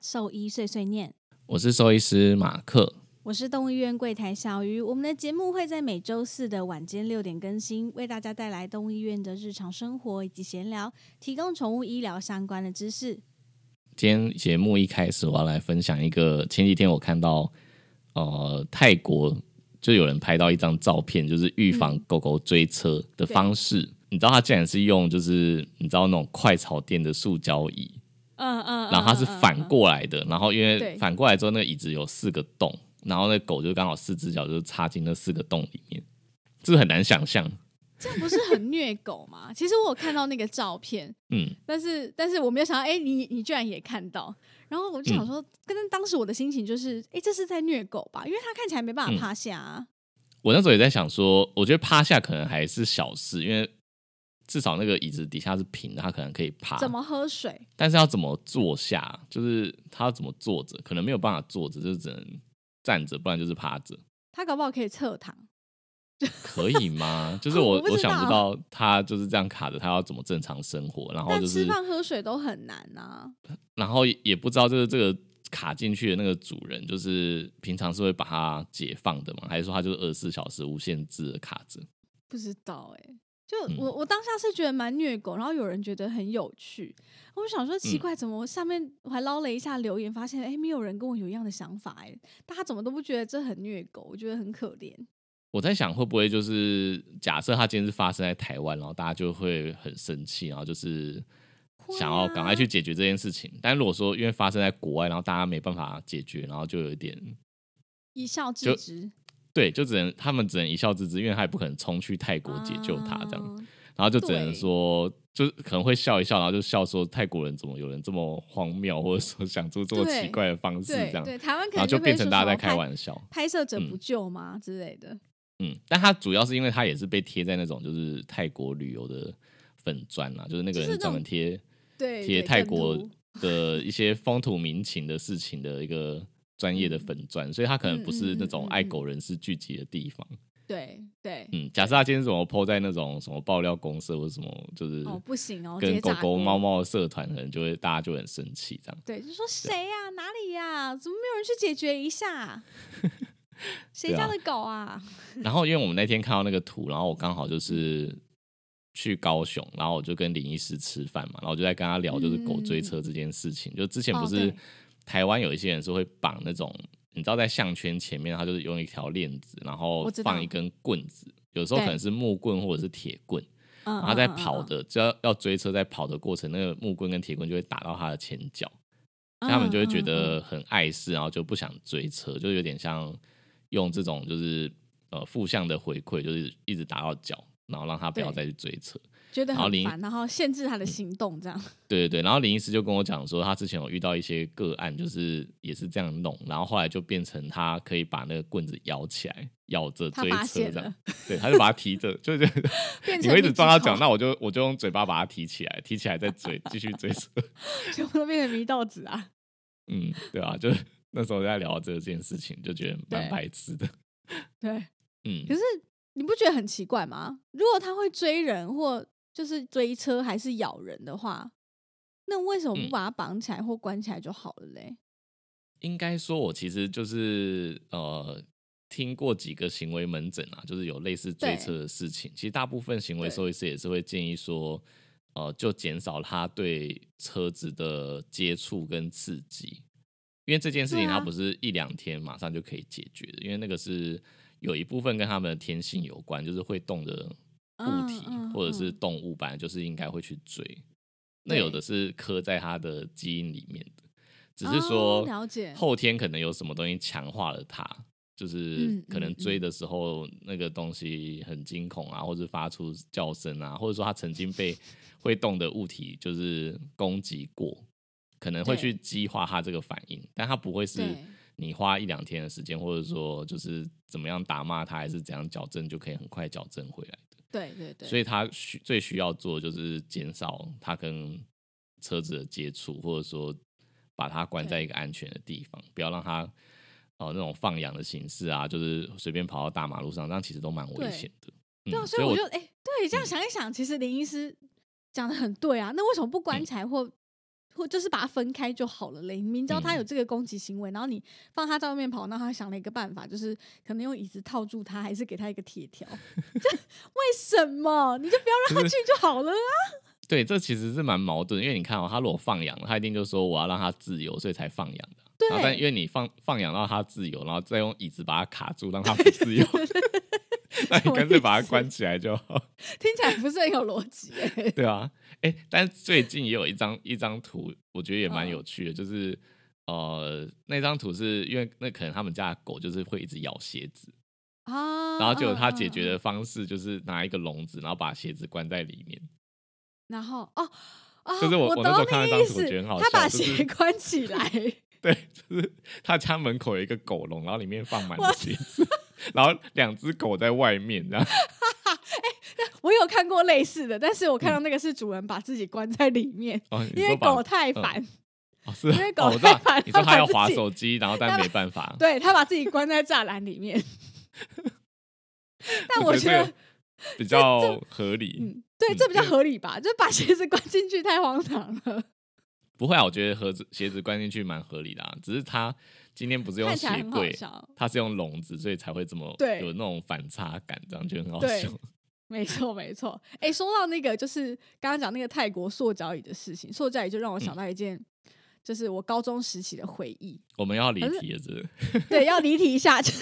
兽医碎碎念，我是兽医师马克。我是动物医院柜台小鱼。我们的节目会在每周四的晚间六点更新，为大家带来动物医院的日常生活以及闲聊，提供宠物医疗相关的知识。今天节目一开始，我要来分享一个前几天我看到，呃，泰国就有人拍到一张照片，就是预防狗狗追车的方式。你知道他竟然是用，就是你知道那种快炒店的塑胶椅，嗯嗯，然后它是反嗯，过来的，然后因为反过来之后，那个椅子有四个洞，然后那狗就刚好四只脚就插进那四个洞里面，这个很难想象。这样不是很虐狗吗？其实我有看到那个照片，嗯，但是但是我没有想到，哎、你你居然也看到，然后我就想说，跟当时我的心情就是，哎、这是在虐狗吧？因为它看起来没办法嗯趴下啊。我那时候也在想说，我觉得趴下可能还是小事，因为至少那个椅子底下是平的，他可能可以趴。怎么喝水？但是要怎么坐下，就是他要怎么坐着，可能没有办法坐着，就只能站着，不然就是趴着，他搞不好可以侧躺。可以吗？就是我我我想不到他就是这样卡着，他要怎么正常生活，然后就是吃饭喝水都很难啊。然后也不知道就是这个卡进去的那个主人，就是平常是会把它解放的吗？还是说他就是二十四小时无限制的卡着？不知道哎、就嗯。我我当下是觉得蛮虐狗，然后有人觉得很有趣，我就想说奇嗯。怪，怎么我下面我还捞了一下留言，发现哎、没有人跟我有一样的想法哎、大家怎么都不觉得这很虐狗，我觉得很可怜。我在想会不会就是假设他今天是发生在台湾，然后大家就会很生气，然后就是想要赶快去啊。解决这件事情。但如果说因为发生在国外，然后大家没办法解决，然后就有一点一笑置之，对，就只能他们只能一笑置之，因为他也不可能冲去泰国解救他这样，啊然后就只能说。就是可能会笑一笑，然后就笑说泰国人怎么有人这么荒谬，或者说想出这么奇怪的方式这样，对对，台湾可然后就变成大家在开玩笑。拍摄者嗯不救吗、之类的。嗯，但他主要是因为他也是被贴在那种就是泰国旅游的粉砖啊，就是那个人专门贴对，贴泰国的一些风土民情的事情的一个专业的粉钻，所以他可能不是那种爱狗人士聚集的地方。对对，嗯，假设他今天怎么 PO 在那种什么爆料公社或者什么，就是哦不行哦，跟狗狗猫猫的社团，可能就会大家就很生气这样。对，就说谁呀、哪里呀、怎么没有人去解决一下？谁家的狗啊？然后因为我们那天看到那个图，然后我刚好就是去高雄，然后我就跟林医师吃饭嘛，然后我就在跟他聊就是狗追车这件事情。就之前不哦是对台湾有一些人是会绑那种，你知道在项圈前面，他就是用一条链子，然后放一根棍子，有时候可能是木棍或者是铁棍，嗯，然后在嗯跑，的，只要要追车，在跑的过程，那个木棍跟铁棍就会打到他的前脚。他们就会觉得很碍事，然后就不想追车，就有点像用这种就是呃负向的回馈，就是一直打到脚，然后让他不要再去追车。觉得很烦，然后限制他的行动，这样。对对对，然后林医师就跟我讲说，他之前有遇到一些个案，就是也是这样弄，然后后来就变成他可以把那个棍子摇起来，咬着追车这样，对，他就把它提着，就是你会一直抓他脚，那我就我就用嘴巴把它提起来，提起来再追，继续追车。全部都变成迷道子啊！嗯，对啊，就是那时候在聊这件事情，就觉得蛮白痴的。对，嗯可，是你不觉得很奇怪吗？如果他会追人或就是追车还是咬人的话，那为什么不嗯把它绑起来或关起来就好了嘞？应该说，我其实就是呃，听过几个行为门诊啊，就是有类似追车的事情。其实大部分行为对兽医师也是会建议说，呃，就减少他对车子的接触跟刺激，因为这件事情它不是一两天马上就可以解决的，因为那个是有一部分跟他们的天性有关，就是会动的物体、或者是嗯动物，本来就是应该会去追。那有的是刻在它的基因里面的，只是哦说了解后天可能有什么东西强化了它，就是嗯可能嗯追的时候那个东西很惊恐啊，或者发出叫声啊，或者说它曾经被 会动的物体就是攻击过，可能会去激化它这个反应，但它不会是你花一两天的时间，或者说就是怎么样打骂它，还是怎样矫正就可以很快矫正回来的。对对对，所以他需最需要做的就是减少他跟车子的接触，或者说把它关在一个安全的地方，不要让它哦那种放养的形式啊，就是随便跑到大马路上，这样其实都蛮危险的。对所以我我就哎、对，这样想一想，其实林医师讲的很对啊。那为什么不关嗯起来或、或或就是把它分开就好了嘞。你明知道他有这个攻击行为，然后你放他在外面跑，那他想了一个办法，就是可能用椅子套住他，还是给他一个铁条。这为什么？你就不要让他去就好了啊？对，这其实是蛮矛盾，因为你看哦，他如果放养，他一定就说我要让他自由，所以才放养的。然后但因为你放放养到他自由，然后再用椅子把他卡住，让他不自由，那你干脆把它关起来就好。听起来不是很有逻辑哎。对啊，哎，但是最近也有一张一张图，我觉得也蛮有趣的，就是呃，那张图是因为那可能他们家的狗就是会一直咬鞋子啊，然后就有他解决的方式就是拿一个笼子，然后把鞋子关在里面。然后哦哦，就是我我那时候看那张图，我觉得很好笑，他把鞋 关起来。对，就是他家门口有一个狗笼，然后里面放满了鞋子，然后两只狗在外面这样。哎，我有看过类似的，但是我看到那个是主人把自己关在里面，因为狗太烦。哦，是，因为狗太烦。你说他要滑手机，然后但没办法，对他把自己关在栅栏里面。但我觉得比较合理。嗯，对，这比较合理吧？就把鞋子关进去太荒唐了。不会啊，我觉得盒子鞋子关进去蛮合理的啊。只是他今天不是用鞋柜，它是用笼子，所以才会这么有那种反差感，这样就很好笑。没错，没错。哎，说到那个，就是刚刚讲那个泰国塑胶椅的事情，塑胶椅就让我想到一件。就是我高中时期的回忆。我们要离题了，这对要离题一下。这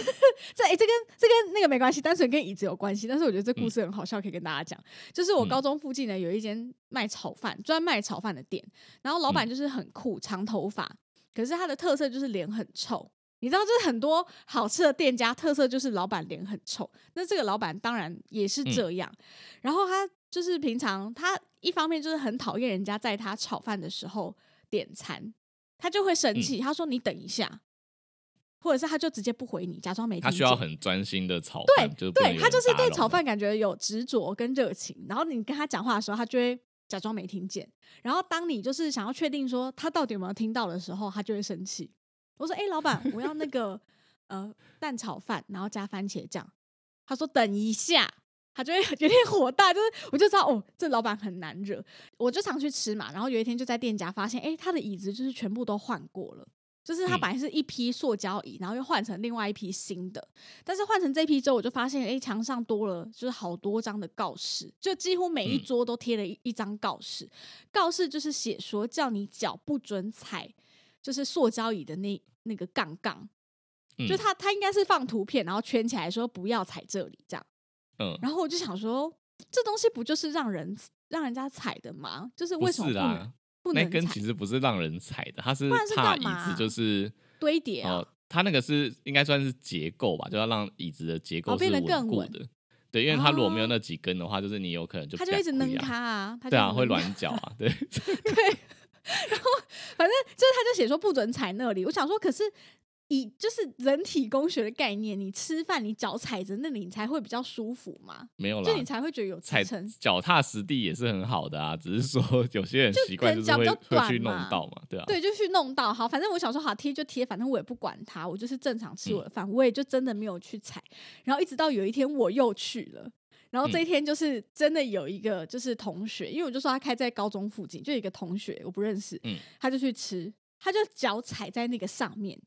哎，这跟这跟那个没关系，单纯跟椅子有关系。但是我觉得这故事很好笑，可以跟大家讲。就是我高中附近呢有一间卖炒饭、专卖炒饭的店，然后老板就是很酷，长头发，可是他的特色就是脸很臭。你知道，就是很多好吃的店家特色就是老板脸很臭。那这个老板当然也是这样。然后他就是平常他一方面就是很讨厌人家在他炒饭的时候。点餐，他就会生气。他说：“你等一下，或者是他就直接不回你，假装没听。”他需要很专心的炒饭，对，对他就是对炒饭感觉有执着跟热情。然后你跟他讲话的时候，他就会假装没听见。然后当你就是想要确定说他到底有没有听到的时候，他就会生气。我说：“哎，老板，我要那个 呃蛋炒饭，然后加番茄酱。”他说：“等一下。”他就会 有点火大，就是我就知道哦，这老板很难惹。我就常去吃嘛，然后有一天就在店家发现，哎，他的椅子就是全部都换过了，就是它本来是一批塑胶椅，然后又换成另外一批新的。但是换成这批之后，我就发现，哎，墙上多了就是好多张的告示，就几乎每一桌都贴了一一张告示。告示就是写说叫你脚不准踩，就是塑胶椅的那那个杠杠，就他他应该是放图片，然后圈起来说不要踩这里这样。嗯，然后我就想说，这东西不就是让人让人家踩的吗？就是为什么不能？不能那根其实不是让人踩的，它是怕椅子就是堆叠哦。它那个是应该算是结构吧，就要让椅子的结构变得更稳的。对，因为它如果没有那几根的话，就是你有可能就它就一直扔它啊，对啊，会软脚啊，对 对。然后反正就是他就写说不准踩那里，我想说可是。以就是人体工学的概念，你吃饭你脚踩着那里，你才会比较舒服嘛？没有啦，就你才会觉得有踩成脚踏实地也是很好的啊。只是说 有些人习惯就是会会去弄到嘛，对啊，对，就去弄到。好，反正我想说好贴就贴，反正我也不管它，我就是正常吃我的饭，我也就真的没有去踩。然后一直到有一天我又去了，然后这一天就是真的有一个就是同学，因为我就说他开在高中附近，就有一个同学我不认识，嗯，他就去吃，他就脚踩在那个上面。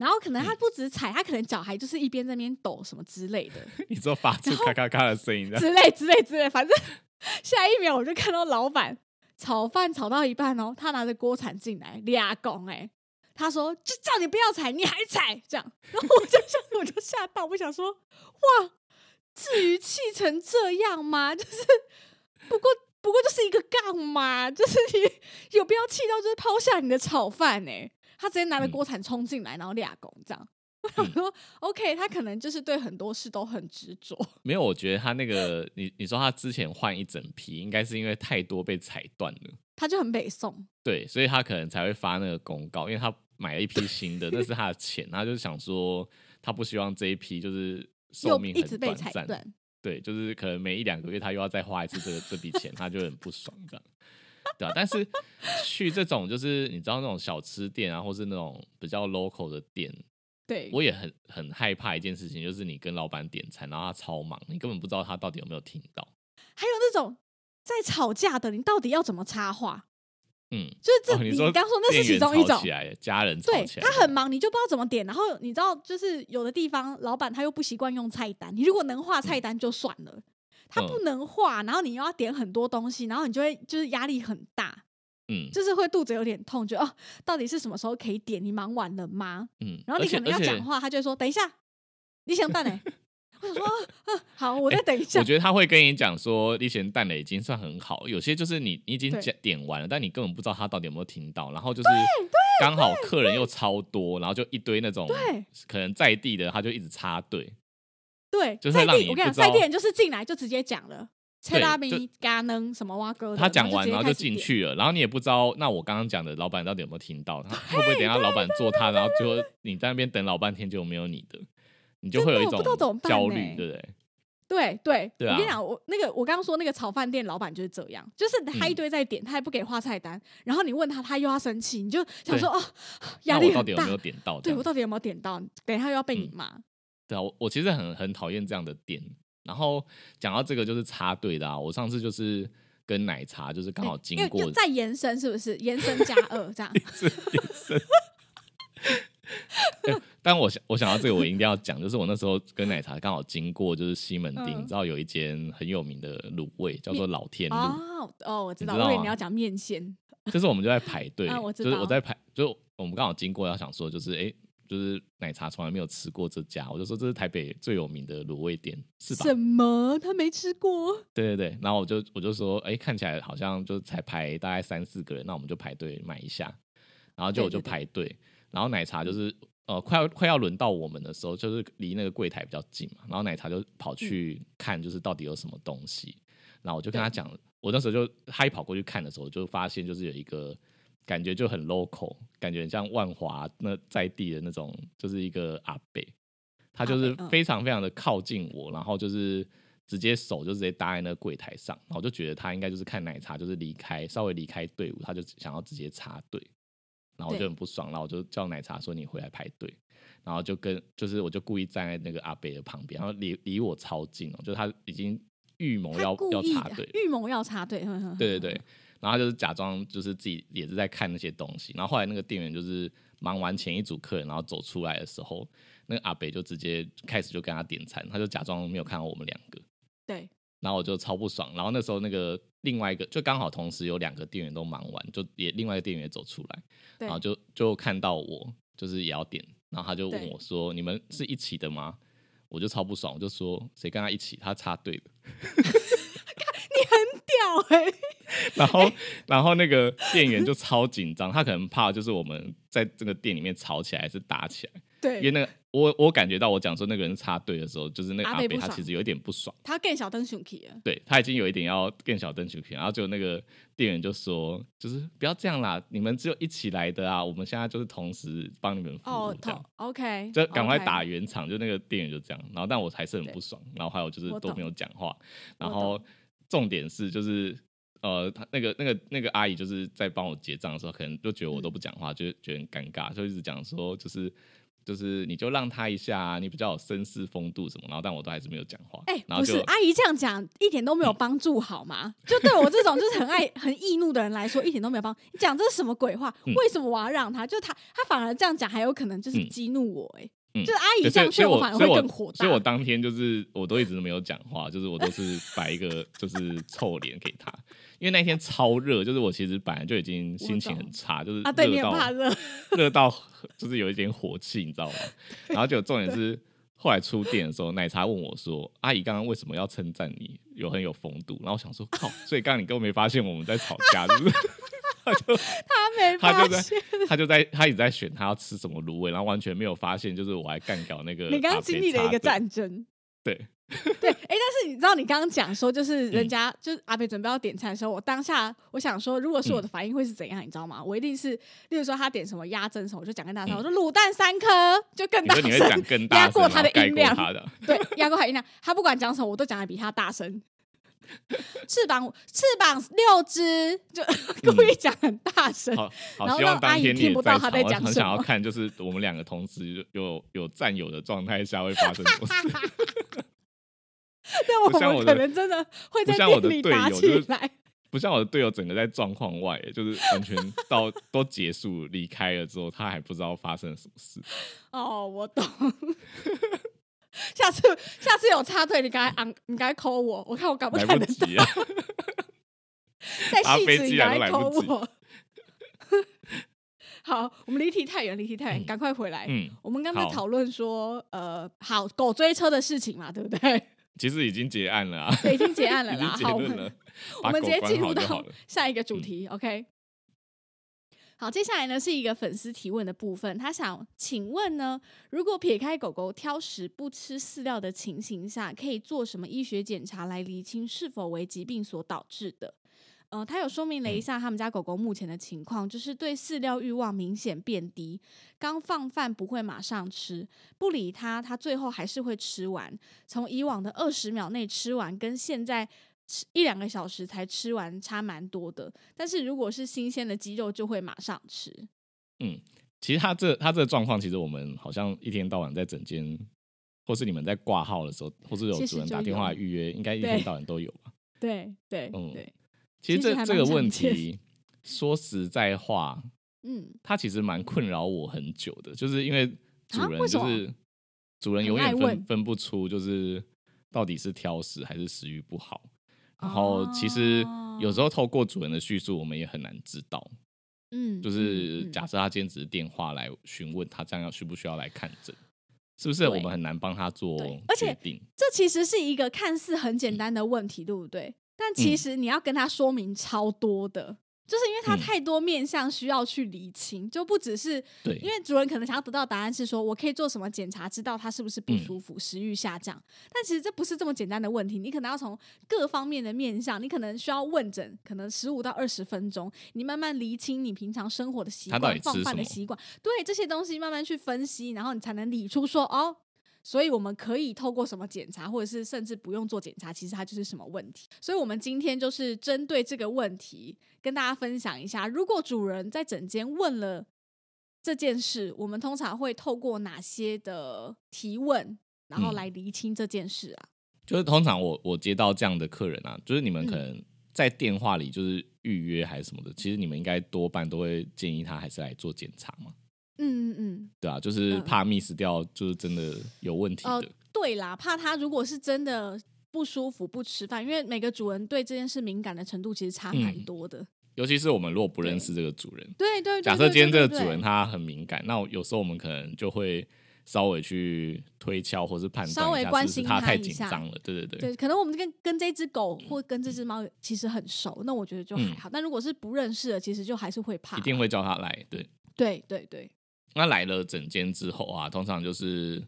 然后可能他不止踩，他可能脚还就是一边在那边抖什么之类的。你说发出咔咔咔的声音，之类之类之类，反正 下一秒我就看到老板炒饭炒到一半哦，他拿着锅铲进来，俩拱哎，他说就叫你不要踩，你还踩这样，然后我就吓我就吓到，我想说哇，至于气成这样吗？就是不过不过就是一个杠嘛，就是你有必要气到就是抛下你的炒饭哎。他直接拿着锅铲冲进来，然后俩拱这样。我想说，OK，他可能就是对很多事都很执着。没有，我觉得他那个，你你说他之前换一整批，应该是因为太多被踩断了，他就很北宋。对，所以他可能才会发那个公告，因为他买了一批新的，那是他的钱，他就是想说，他不希望这一批就是寿命一直被踩断。对，就是可能每一两个月他又要再花一次这个这笔钱，他就很不爽这样。对啊，但是去这种就是你知道那种小吃店啊，或是那种比较 local 的店，对我也很很害怕一件事情，就是你跟老板点餐，然后他超忙，你根本不知道他到底有没有听到。还有那种在吵架的，你到底要怎么插话？嗯，就是这、你哦你刚说那是其中一种家人对，他很忙，你就不知道怎么点。然后你知道，就是有的地方老板他又不习惯用菜单，你如果能画菜单就算了，他不嗯能画，然后你又要点很多东西，然后你就会就是压力很大，嗯就是会肚子有点痛，觉得哦，到底是什么时候可以点？你忙完了吗？嗯，然后你可能要讲话，他就会说等一下，你想蛋呢？我想说，啊，好，我再等一下我。觉得他会跟你讲说，你选蛋的已经算很好，有些就是你你已经对讲点完了，但你根本不知道他到底有没有听到，然后就是刚好客人又超多，然后就一堆那种对可能在地的，他就一直插队，对，就是会让我跟你讲，你不知道在地人就是进来就直接讲了，切拉就米、嘎能什么蛙哥，他讲完然后就。进去了，然后你也不知道，那我刚刚讲的老板到底有没有听到，他会不会等下老板做他，然后最后你在那边等老半天就没有你的，你就会有一种焦虑，对不对？对对，对啊我跟你讲，我那个我刚刚说那个炒饭店老板就是这样，就是他一嗯堆在点，他也不给画菜单，然后你问他，他又要生气，你就想说哦，压力很大我到底有没。有点到？对我到底有没有点到？等一下又要被你嗯骂。对啊，我我其实很很讨厌这样的店。然后讲到这个就是插队的啊，我上次就是跟奶茶就是刚好经过又又再延伸，是不是？延伸加二 这样。这延伸。对 但我想我想到这个，我一定要讲，就是我那时候跟奶茶刚好经过，就是西门町，嗯你知道有一间很有名的卤味叫做老天路，哦哦，我知道，你知道吗我以为你要讲面线。就是我们就在排 队，啊就是我在排，就我们刚好经过，要想说就是哎、诶就是奶茶从来没有吃过这家，我就说这是台北最有名的卤味店，是吧？什么？他没吃过？对对对，然后我就我就说，哎、看起来好像就才排大概三四个人，那我们就排队买一下，然后就我就排队，然后奶茶就是呃快要快要轮到我们的时候，就是离那个柜台比较近嘛，然后奶茶就跑去看就是到底有什么东西，然后我就跟他讲，我那时候就他一跑过去看的时候，就发现就是有一个感觉就很 local，感觉很像万华那在地的那种，就是一个阿北，他就是非常非常的靠近我，然后就是直接手就直接搭在那个柜台上，然后我就觉得他应该就是看奶茶就是离开稍微离开队伍，他就想要直接插队，然后我就很不爽，然后我就叫奶茶说你回来排队，然后就跟就是我就故意站在那个阿北的旁边，然后离离我超近哦，就是他已经预谋要要插队，预谋要插队。对对，然后他就是假装就是自己也是在看那些东西，然后后来那个店员就是忙完前一组客人，然后走出来的时候，那个阿北就直接开始就跟他点餐，他就假装没有看到我们两个，对然后我就超不爽，然后那时候那个另外一个就刚好同时有两个店员都忙完，就也另外一个店员也走出来，然后就就看到我就是也要点，然后他就问我说：“你们是一起的吗？”我就超不爽，我就说：“谁跟他一起？他插队的。” 掉哎、然后，然后那个店员就超紧张，他可能怕就是我们在这个店里面吵起来还是打起来，对。因为，那个我我感觉到我讲说那个人插队的时候，就是那个阿北他其实有一点不爽，他更小灯熊 key 了。对他已经有一点要更小灯球然后就那个店员就说，就是不要这样啦，你们只有一起来的啊，我们现在就是同时帮你们服哦务。OK，就赶快打圆场就那个店员就这样，然后但我还是很不爽，然后还有就是都没有讲话，然我后懂重点是就是呃，他那个那个那个阿姨就是在帮我结账的时候，可能就觉得我嗯都不讲话，就觉得很尴尬，就一直讲说就是就是你就让他一下、啊，你比较有绅士风度什么，然后但我都还是没有讲话，哎、然后就不是阿姨这样讲，一点都没有帮助，好吗？就对我这种就是很爱很易怒的人来说，一点都没有帮。你讲这是什么鬼话？嗯为什么我要让他？就他他反而这样讲，还有可能就是嗯激怒我、哎、嗯就是阿姨对这样劝所以我反而会更火大。所以我当天就是我都一直都没有讲话，就是我都是摆一个 就是臭脸给他，因为那天超热，就是我其实本来就已经心情很差，就是啊，对你 热到很怕热，热到就是有一点火气，你知道吗？然后就重点是后来出店的时候，奶茶问我说：“阿姨刚刚为什么要称赞你有很有风度？”然后我想说：“靠，所以刚刚你根本没发现我们在吵架，是不是？”他就他没他就在发现。他就在他一直在选他要吃什么卤味，然后完全没有发现，就是我还干掉那个你刚刚经历了一个，战争。对，对，哎、但是你知道，你刚刚讲说，就是人嗯家、就是阿北准备要点餐的时候，我当下我想说，如果是我的反应会是怎样，你知道吗？我一定是，例如说他点什么鸭胗什么，我就讲更大声，嗯我说卤蛋三颗，就更大声，压过他的音量他的，对，压过他音量，他不管讲什么，我都讲的比他大声。翅膀翅膀六只，就故意讲很大声。好好然后希望让阿姨当天你也听不到他在讲什么很想要看，就是我们两个同时有有占有的状态下会发生什么事。对，我们可能真的会在不像我的店里打起来。不像我的队友整个在状况外，就是完全到都结束离开了之后，他还不知道发生了什么事。哦，我懂。下次下次有插队，你赶快你赶快 call 我，我看我赶不来赶得不及啊！在搭 飞戏子你赶快机来 call 及我。好，我们离题太远，离题太远，赶快回来。嗯，我们刚才好讨论说，呃，好狗追车的事情嘛，对不对？其实已经结案了啊，对，已经结案了啦。好，我们直接进入到。下一个主嗯题、o k 好，接下来呢是一个粉丝提问的部分，他想请问呢，如果撇开狗狗挑食不吃饲料的情形下，可以做什么医学检查来厘清是否为疾病所导致的？呃，他有说明了一下他们家狗狗目前的情况，就是对饲料欲望明显变低，刚放饭不会马上吃，不理它，它最后还是会吃完。从以往的二十秒内吃完，跟现在吃一两个小时才吃完差蛮多的。但是如果是新鲜的鸡肉，就会马上吃。嗯其实他这他这个状况，其实我们好像一天到晚在整间，或是你们在挂号的时候，或是有主人打电话预约，应该 一天到晚都有吧？对对嗯对，其实这这个问题，说实在话，嗯，它其实蛮困扰我很久的，就是因为主人就是主人永远分分不出，就是到底是挑食还是食欲不好。然后其实有时候透过主人的叙述，我们也很难知道。嗯，就是假设他今天只是电话来询问他这样要需不需要来看诊，是不是我们很难帮他做决定？这其实是一个看似很简单的问题，对不对？但其嗯实你要跟他说明超多的，就是因为他嗯太多面向需要去理清，就不只是对，因为主人可能想要得到答案是说我可以做什么检查，知道他是不是不嗯舒服、食欲下降。但其实这不是这么简单的问题，你可能要从各方面的面向，你可能需要问诊，可能十五到二十分钟，你慢慢厘清你平常生活的习惯、放饭的习惯，对这些东西慢慢去分析，然后你才能理出说哦。所以我们可以透过什么检查，或者是甚至不用做检查，其实它就是什么问题。所以我们今天就是针对这个问题跟大家分享一下，如果主人在诊间问了这件事，我们通常会透过哪些的提问，然后嗯来厘清这件事啊？就是通常我我接到这样的客人啊，就是你们可嗯能在电话里就是预约还是什么的，其实你们应该多半都会建议他还是来做检查嘛，嗯嗯嗯，对啊，就是嗯。怕 miss 掉，就是真的有问题呃的，，对啦，怕他如果是真的不舒服不吃饭，因为每个主人对这件事敏感的程度其实差蛮嗯多的。尤其是我们如果不认识这个主人，对对对假设今天这个主人他很敏感，那有时候我们可能就会稍微去推敲或是判断稍微一下是不是关心他他太紧张了，对对对，对，可能我们跟跟这只狗或跟这只猫其实很熟，那我觉得就还嗯。好。但如果是不认识的，其实就还是会怕。一定会叫他来，对。对对对，那来了整间之后啊，通常就是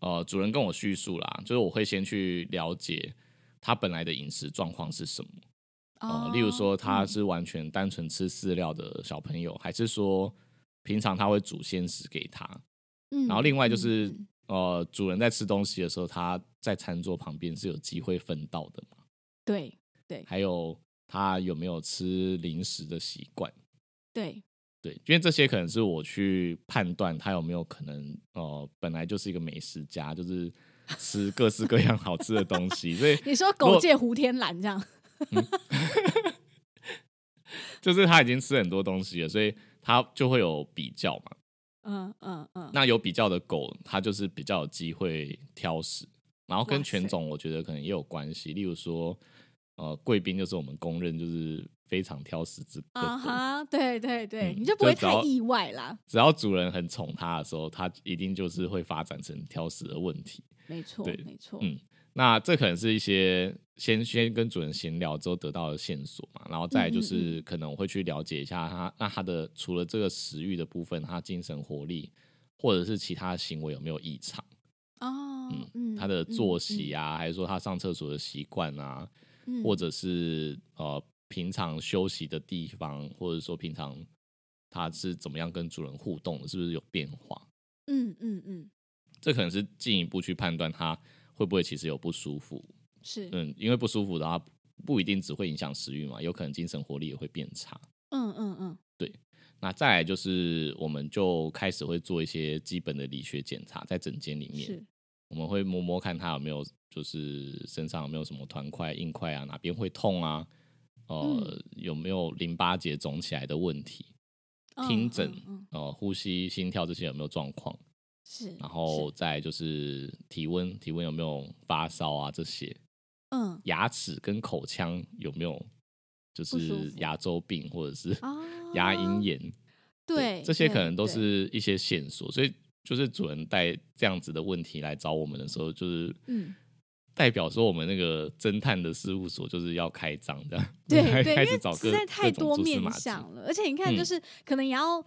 呃，主人跟我叙述啦，就是我会先去了解他本来的饮食状况是什么。呃，哦例如说他嗯是完全单纯吃饲料的小朋友，还是说平常他会煮鲜食给他？嗯然后另外就嗯是、嗯呃，主人在吃东西的时候，他在餐桌旁边是有机会分到的嘛？对还有他有没有吃零食的习惯？对对，因为这些可能是我去判断他有没有可能，呃，本来就是一个美食家，就是吃各式各样好吃的东西，所以你说狗界胡天蓝这样，就是他已经吃很多东西了，所以他就会有比较嘛。嗯嗯嗯，那有比较的狗，它就是比较有机会挑食，然后跟犬种我觉得可能也有关系。例如说，呃，贵宾就是我们公认就是非常挑食之啊哈，对对对，嗯你就不会太意外啦。只要主人很宠它的时候，它一定就是会发展成挑食的问题。没错对没错，嗯那这可能是一些先先跟主人闲聊之后得到的线索嘛，然后再就嗯是可能我会去了解一下他，那他的除了这个食欲的部分，他精神活力或者是其他行为有没有异常？哦，嗯，他的作息啊，啊，还是说他上厕所的习惯啊，嗯或者是呃平常休息的地方，或者说平常它是怎么样跟主人互动的，是不是有变化？嗯嗯嗯，这可能是进一步去判断它会不会其实有不舒服。是，嗯，因为不舒服的话，不一定只会影响食欲嘛，有可能精神活力也会变差。嗯嗯嗯，对那再来就是，我们就开始会做一些基本的理学检查，在诊间里面，我们会摸摸看他有没有，就是身上有没有什么团块、硬块啊，哪边会痛啊，呃有没有淋巴结肿起来的问题，听诊呃呼吸、心跳这些有没有状况，是，然后再就是体温，体温有没有发烧啊这些，嗯。牙齿跟口腔有没有就是牙周病或者是啊，牙龈炎，对，这些可能都是一些线索，所以就是主人带这样子的问题来找我们的时候，就是嗯。代表说我们那个侦探的事务所就是要开张这样，对 对，因为实在太多面向了，而且你看，就嗯。是、可能也要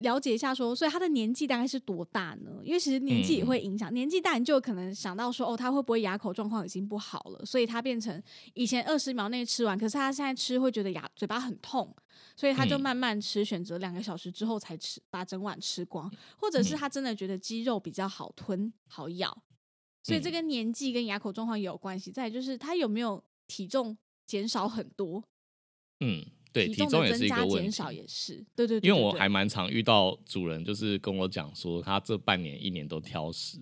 了解一下说，所以他的年纪大概是多大呢？因为其实年纪会影响，年纪大你就有可能想到说，哦，他会不会牙口状况已经不好了，所以他变成以前二十秒内吃完，可是他现在吃会觉得牙嘴巴很痛，所以他就嗯。慢慢吃，选择两个小时之后才吃，把整碗吃光，或者是嗯。他真的觉得鸡肉比较好吞好咬。所以这嗯跟年纪跟牙口状况也有关系。再来就是他有没有体重减少很多，嗯，对，体体重也的增加是一个问题。减少也是，对对对因为我还蛮常遇到主人，就是跟我讲说，他这半年一年都挑食，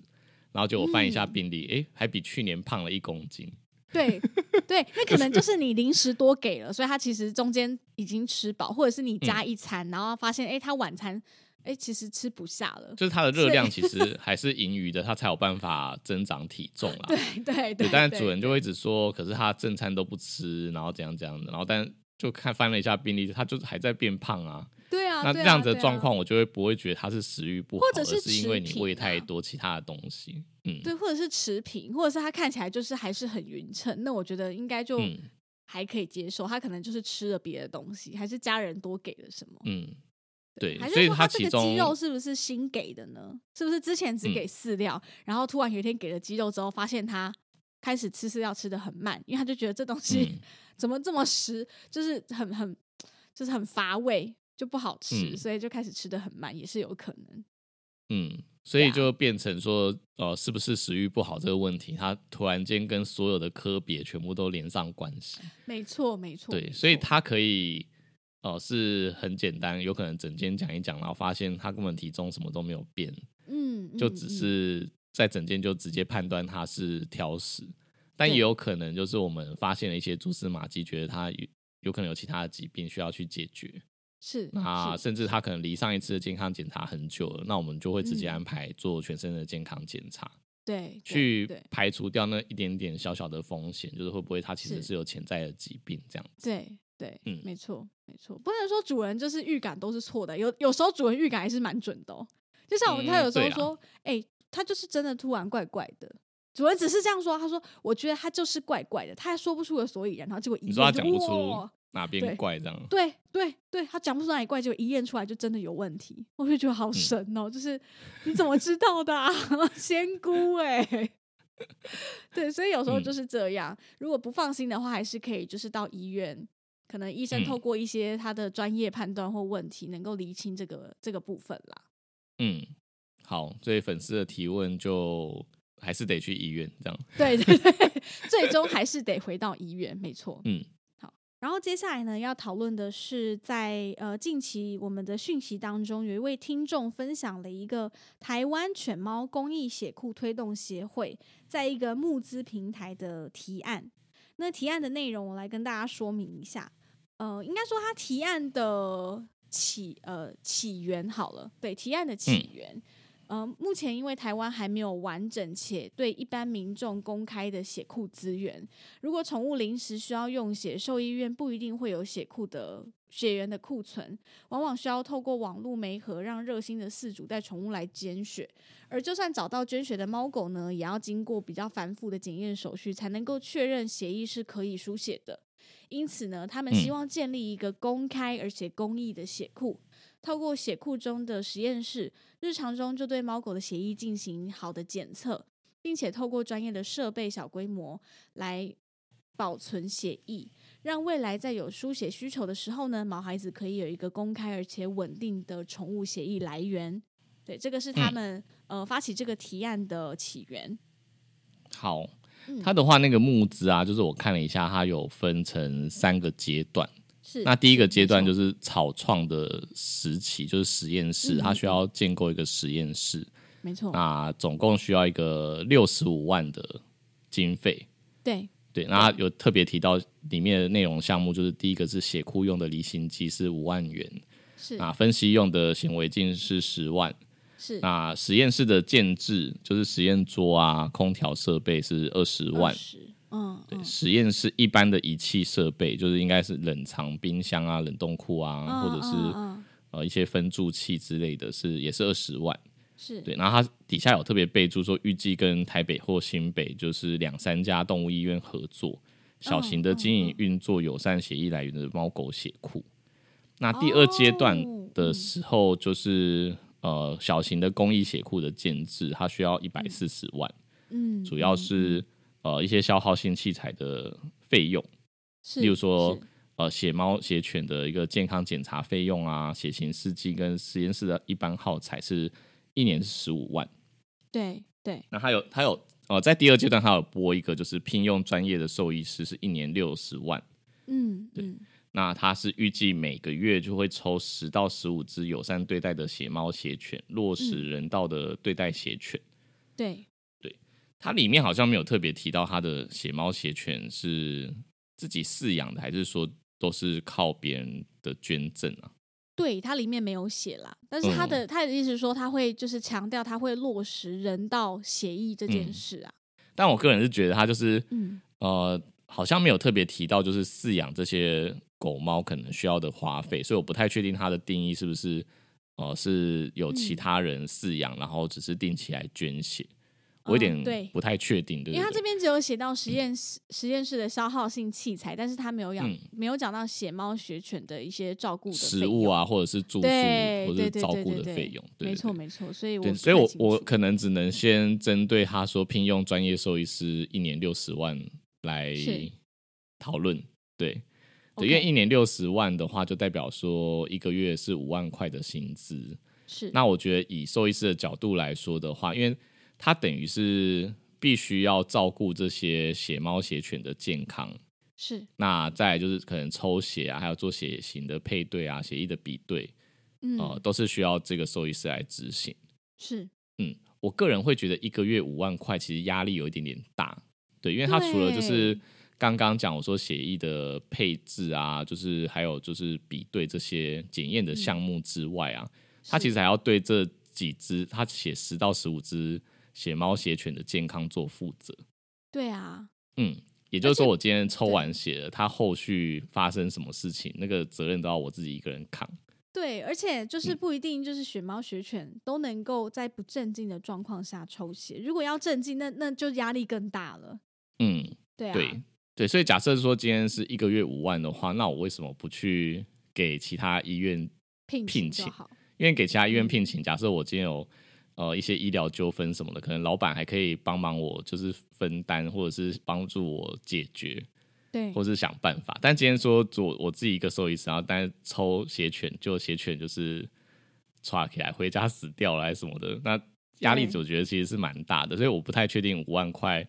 然后就我翻一下嗯病历，诶，还比去年胖了一公斤。对对，那可能就 是你零食多给了，所以他其实中间已经吃饱，或者是你嗯加一餐，然后发现哎，他晚餐哎其实吃不下了。就是它的热量其实 还是盈余的，它才有办法增长体重啦。对对对，但是主人就会一直说，可是他正餐都不吃，然后怎样怎样的，然后但就看翻了一下病例，他就是还在变胖啊。对啊，那这样子的状况，我就会不会觉得他是食欲不好，或者是因为你喂太多其他的东西。嗯，对，或者是持平，或者是他看起来就是还是很匀称，那我觉得应该就嗯还可以接受。他可能就是吃了别的东西，还是家人多给了什么。嗯，对还，是所以说他这个其中鸡肉是不是新给的呢？是不是之前只嗯给饲料，然后突然有一天给了鸡肉之后，发现他开始吃饲料吃的很慢，因为他就觉得这东西嗯 怎么这么实，就是很很就是很乏味，就不好吃，嗯所以就开始吃的很慢，也是有可能。嗯，所以就变成说，呃，是不是食欲不好这个问题，他突然间跟所有的科别全部都连上关系。没错，没错。对，所以他可以，呃，是很简单，有可能整间讲一讲，然后发现他根本体重什么都没有变，嗯，就只是在整间就直接判断他是挑食，但也有可能就是我们发现了一些蛛丝马迹，觉得他有有可能有其他的疾病需要去解决。是那甚至他可能离上一次的健康检查很久了，那我们就会直接嗯安排做全身的健康检查，对对去排除掉那一点点小小的风险，就是会不会他其实是是有潜在的疾病这样子。对对，嗯没错没错，不能说主人就是预感都是错的，有有时候主人预感还是蛮准的、哦。就像我们他有时候说，哎、他就是真的突然怪怪的。主人只是这样说，他说我觉得他就是怪怪的，他还说不出个所以然，然后结果一你说他讲不出哇哪边对怪这样？对对对，他讲不出哪里怪，结果一验出来就真的有问题，我就觉得嗯好神哦！就是你怎么知道的、啊？仙姑哎、对，所以有时候嗯就是这样。如果不放心的话，还是可以就是到医院，可能医生嗯透过一些他的专业判断或问题，能够厘清这个这个部分啦。嗯，好，所以粉丝的提问就还是得去医院这样。对对对，最终还是得回到医院，没错。嗯好然后接下来呢，要讨论的是在呃近期我们的讯息当中，有一位听众分享了一个台湾犬猫公益血库推动协会在一个募资平台的提案。那提案的内容，我来跟大家说明一下。呃，应该说他提案的起呃起源好了，对，提案的起源。呃，目前因为台湾还没有完整且对一般民众公开的血库资源，如果宠物临时需要用血，兽医院不一定会有血库的血源的库存，往往需要透过网络媒合，让热心的饲主带宠物来捐血。而就算找到捐血的猫狗呢，也要经过比较繁复的检验手续，才能够确认血液是可以输血的。因此呢，他们希望建立一个公开而且公益的血库，透过血库中的实验室，日常中就对猫狗的血液进行好的检测，并且透过专业的设备小规模来保存血液，让未来在有输血需求的时候呢，毛孩子可以有一个公开而且稳定的宠物血液来源。对，这个是他嗯们、呃发起这个提案的起源。好，嗯。他的话那个募资啊，就是我看了一下，它有分成三个阶段。是，那第一个阶段就是草创的时期，就是实验室，嗯。它需要建构一个实验室，没错，那总共需要一个六十五万的经费。对，对对，那他有特别提到里面的内容项目，就是第一个是血库用的离心机是五万元，是。那分析用的显微镜是十万，是。那实验室的建制就是实验桌啊、空调设备是二十万，20嗯，对，嗯。实验室一般的仪器设备就是应该是冷藏冰箱啊、冷冻库啊，嗯或者是呃一些分注器之类的是也是二十万。是。对，然后它底下有特别备注说，预计跟台北或新北就是两三家动物医院合作，小型的经营运作友善协议来源的猫狗血库。那第二阶段哦的时候，就是、呃小型的公益血库的建制，它需要一百四十万，嗯，主要嗯是呃一些消耗性器材的费用，是例如说呃血猫血犬的一个健康检查费用啊，血型试剂跟实验室的一般耗材是一年是十五万。对对。那还有还有呃，在第二阶段，它有拨一个，就是聘用专业的兽医师，是一年六十万。嗯嗯那他是预计每个月就会抽十到十五只友善对待的血猫血犬，落实人道的对待血犬。对对它里面好像没有特别提到它的血猫血犬是自己饲养的，还是说都是靠别人的捐赠啊？对，它里面没有写啦，但是他嗯的、他的意思是说，他会就是强调他会落实人道协议这件嗯事啊。但我个人是觉得他就是嗯呃，好像没有特别提到，就是饲养这些狗猫可能需要的花费，所以我不太确定它的定义是不是呃是有其嗯他人饲养，然后只是定期来捐血，我有嗯点对不太确定，对？因为他这边只有写到实验室、实验室的消耗性器材，但是他没有养、嗯没有讲到血猫血犬的一些照顾的食物啊，或者是住宿，或者照顾的费用，对没错没错，所以我对，所以我我可能只能先针对他说聘用专业兽医师一年六十万来讨论，对。对，因为一年六十万的话，就代表说一个月是五万块的薪资。是那我觉得以兽医师的角度来说的话，因为他等于是必须要照顾这些血猫血犬的健康，是那再来就是可能抽血啊，还有做血型的配对啊、血液的比对，嗯、呃，都是需要这个兽医师来执行。是嗯，我个人会觉得一个月五万块，其实压力有一点点大。对，因为它除了就是对刚刚讲我说血液的配置啊，就是还有就是比对这些检验的项目之外啊，他其实还要对这几只，他写十到十五只血猫血犬的健康做负责。对啊，嗯，也就是说，我今天抽完血了，它后续发生什么事情，那个责任都要我自己一个人扛。对，而且就是嗯不一定就是血猫血犬都能够在不镇静的状况下抽血，如果要镇静，那那就压力更大了。嗯，对啊，对对，所以假设说今天是一个月五万的话，那我为什么不去给其他医院？聘聘请。因为给其他医院嗯聘请，假设我今天有呃一些医疗纠纷什么的，可能老板还可以帮忙我，就是分担或者是帮助我解决，对或是想办法。但今天说做我自己一个兽医师，然后但是抽血犬，就血犬就是抓起来回家死掉了还是什么的，那压力对我觉得其实是蛮大的，所以我不太确定五万块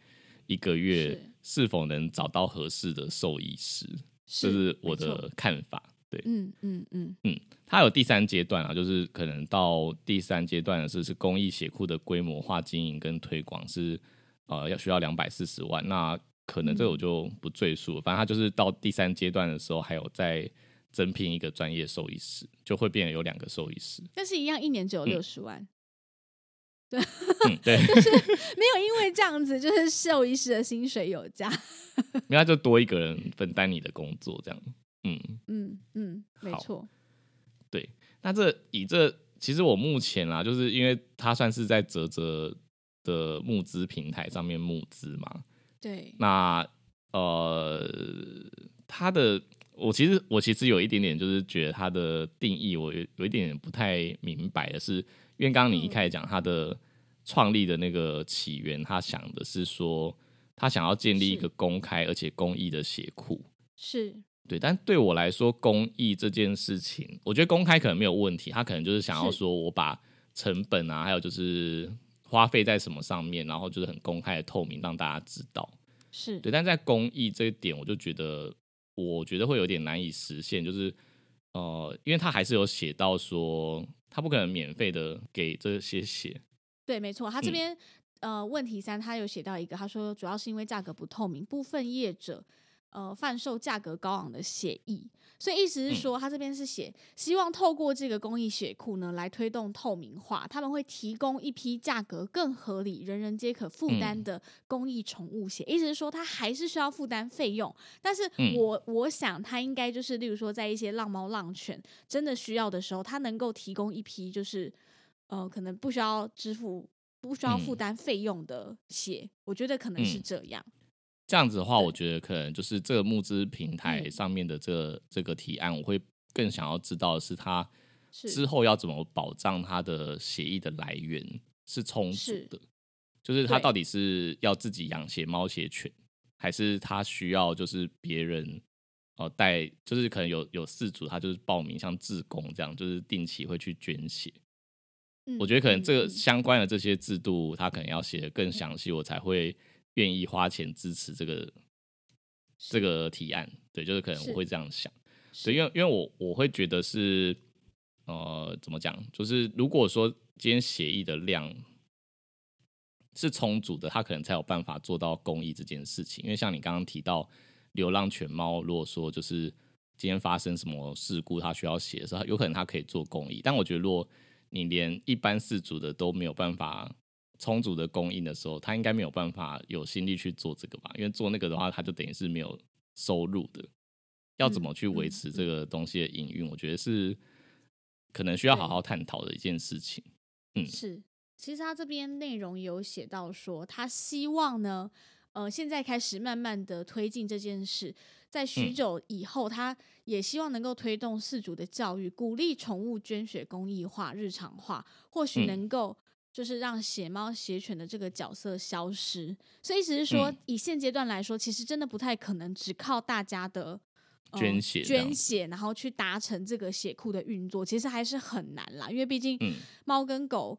一个月是是否能找到合适的兽医师，这是我的看法。对，嗯嗯嗯。嗯，它有第三阶段啊，就是可能到第三阶段的是是公益血库的规模化经营跟推广是呃要需要两百四十万，那可能这个我就不赘述了，反正它就是到第三阶段的时候还有在增聘一个专业兽医师，就会变成有两个兽医师。但是一样，一年只有嗯。六十万，嗯，对，就是没有因为这样子就是兽医师的薪水有加。因为它就多一个人分担你的工作，这样。嗯，嗯嗯，没错，对，那这以这其实我目前啊，就是因为他算是在泽泽的募资平台上面募资嘛，对，那呃，他的我其实我其实有一点点就是觉得他的定义我有有一点点不太明白的是，因为刚刚你一开始讲他的创立的那个起源，他想的是说他想要建立一是。个公开而且公益的血库。是。对，但对我来说，公益这件事情，我觉得公开可能没有问题，他可能就是想要是。说我把成本啊，还有就是花费在什么上面，然后就是很公开的透明，让大家知道。是，对，但在公益这一点，我就觉得，我觉得会有点难以实现，就是呃，因为他还是有写到说，他不可能免费的给这些血，对，没错，他这嗯。边、呃问题三，他有写到一个，他说主要是因为价格不透明，部分业者呃贩售价格高昂的血液，所以意思是说，他这边是写希望透过这个公益血库呢来推动透明化，他们会提供一批价格更合理、人人皆可负担的公益宠物血，意思是说他还是需要负担费用，但是我我想他应该就是例如说在一些浪猫浪犬真的需要的时候，他能够提供一批就是呃可能不需要支付。不需要负担费用的血，我觉得可能是这样。这样子的话，我觉得可能就是这个募资平台上面的这这个提案，我会更想要知道的是，他之后要怎么保障他的血液的来源是充足的，就是他到底是要自己养血猫、血犬，还是他需要就是别人哦带，就是可能有有四组，他就是报名像志工这样，就是定期会去捐血。我觉得可能这个相关的这些制度，他可能要写的更详细，我才会愿意花钱支持这个这个提案。对，就是可能我会这样想。对，因为因为我我会觉得是呃，怎么讲？就是如果说今天协议的量是充足的，他可能才有办法做到公益这件事情。因为像你刚刚提到流浪犬猫，如果说就是今天发生什么事故，他需要写的时候，有可能他可以做公益。但我觉得如果你连一般四组的都没有办法充足的供应的时候，他应该没有办法有心力去做这个吧？因为做那个的话，他就等于是没有收入的。要怎么去维持这个东西的营运？我觉得是可能需要好好探讨的一件事情。嗯，是。其实他这边内容有写到说，他希望呢，呃，现在开始慢慢的推进这件事。在许久以后，他也希望能够推动四主的教育，鼓励宠物捐血公益化、日常化，或许能够就是让血猫、血犬的这个角色消失。所以意思是说，以现阶段来说，其实真的不太可能只靠大家的捐血、捐血，然后去达成这个血库的运作，其实还是很难啦。因为毕竟猫跟狗。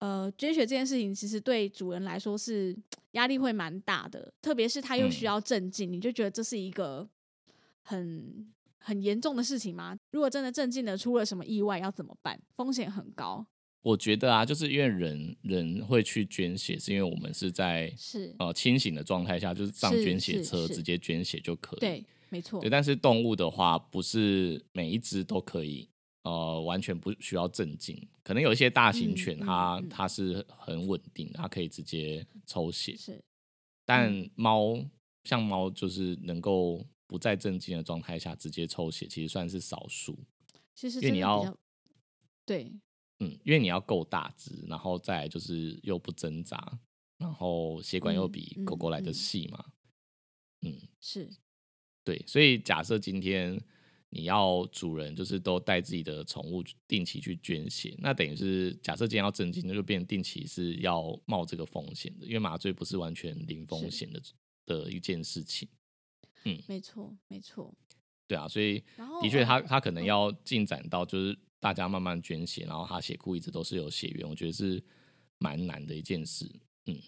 呃，捐血这件事情其实对主人来说是压力会蛮大的，特别是它又需要镇静，你就觉得这是一个很很严重的事情吗？如果真的镇静的，出了什么意外要怎么办？风险很高。我觉得啊，就是因为人人会去捐血，是因为我们是在是呃清醒的状态下，就是上捐血车直接捐血就可以。对，没错。对，但是动物的话，不是每一只都可以。呃，完全不需要镇静，可能有一些大型犬，它它是很稳定，它可以直接抽血。是，但猫像猫，就是能够不在镇静的状态下直接抽血，其实算是少数。其实，因为你要对，嗯，因为你要够大只，然后再就是又不挣扎，然后血管又比狗狗来的细嘛。嗯，是，对，所以假设今天。你要主人就是都带自己的宠物定期去捐血，那等于是假设今天要震惊，那就变定期是要冒这个风险的，因为麻醉不是完全零风险的的一件事情。嗯，没错，没错。对啊，所以的确，他他可能要进展到就是大家慢慢捐血，然后他血库一直都是有血源，我觉得是蛮难的一件事。嗯。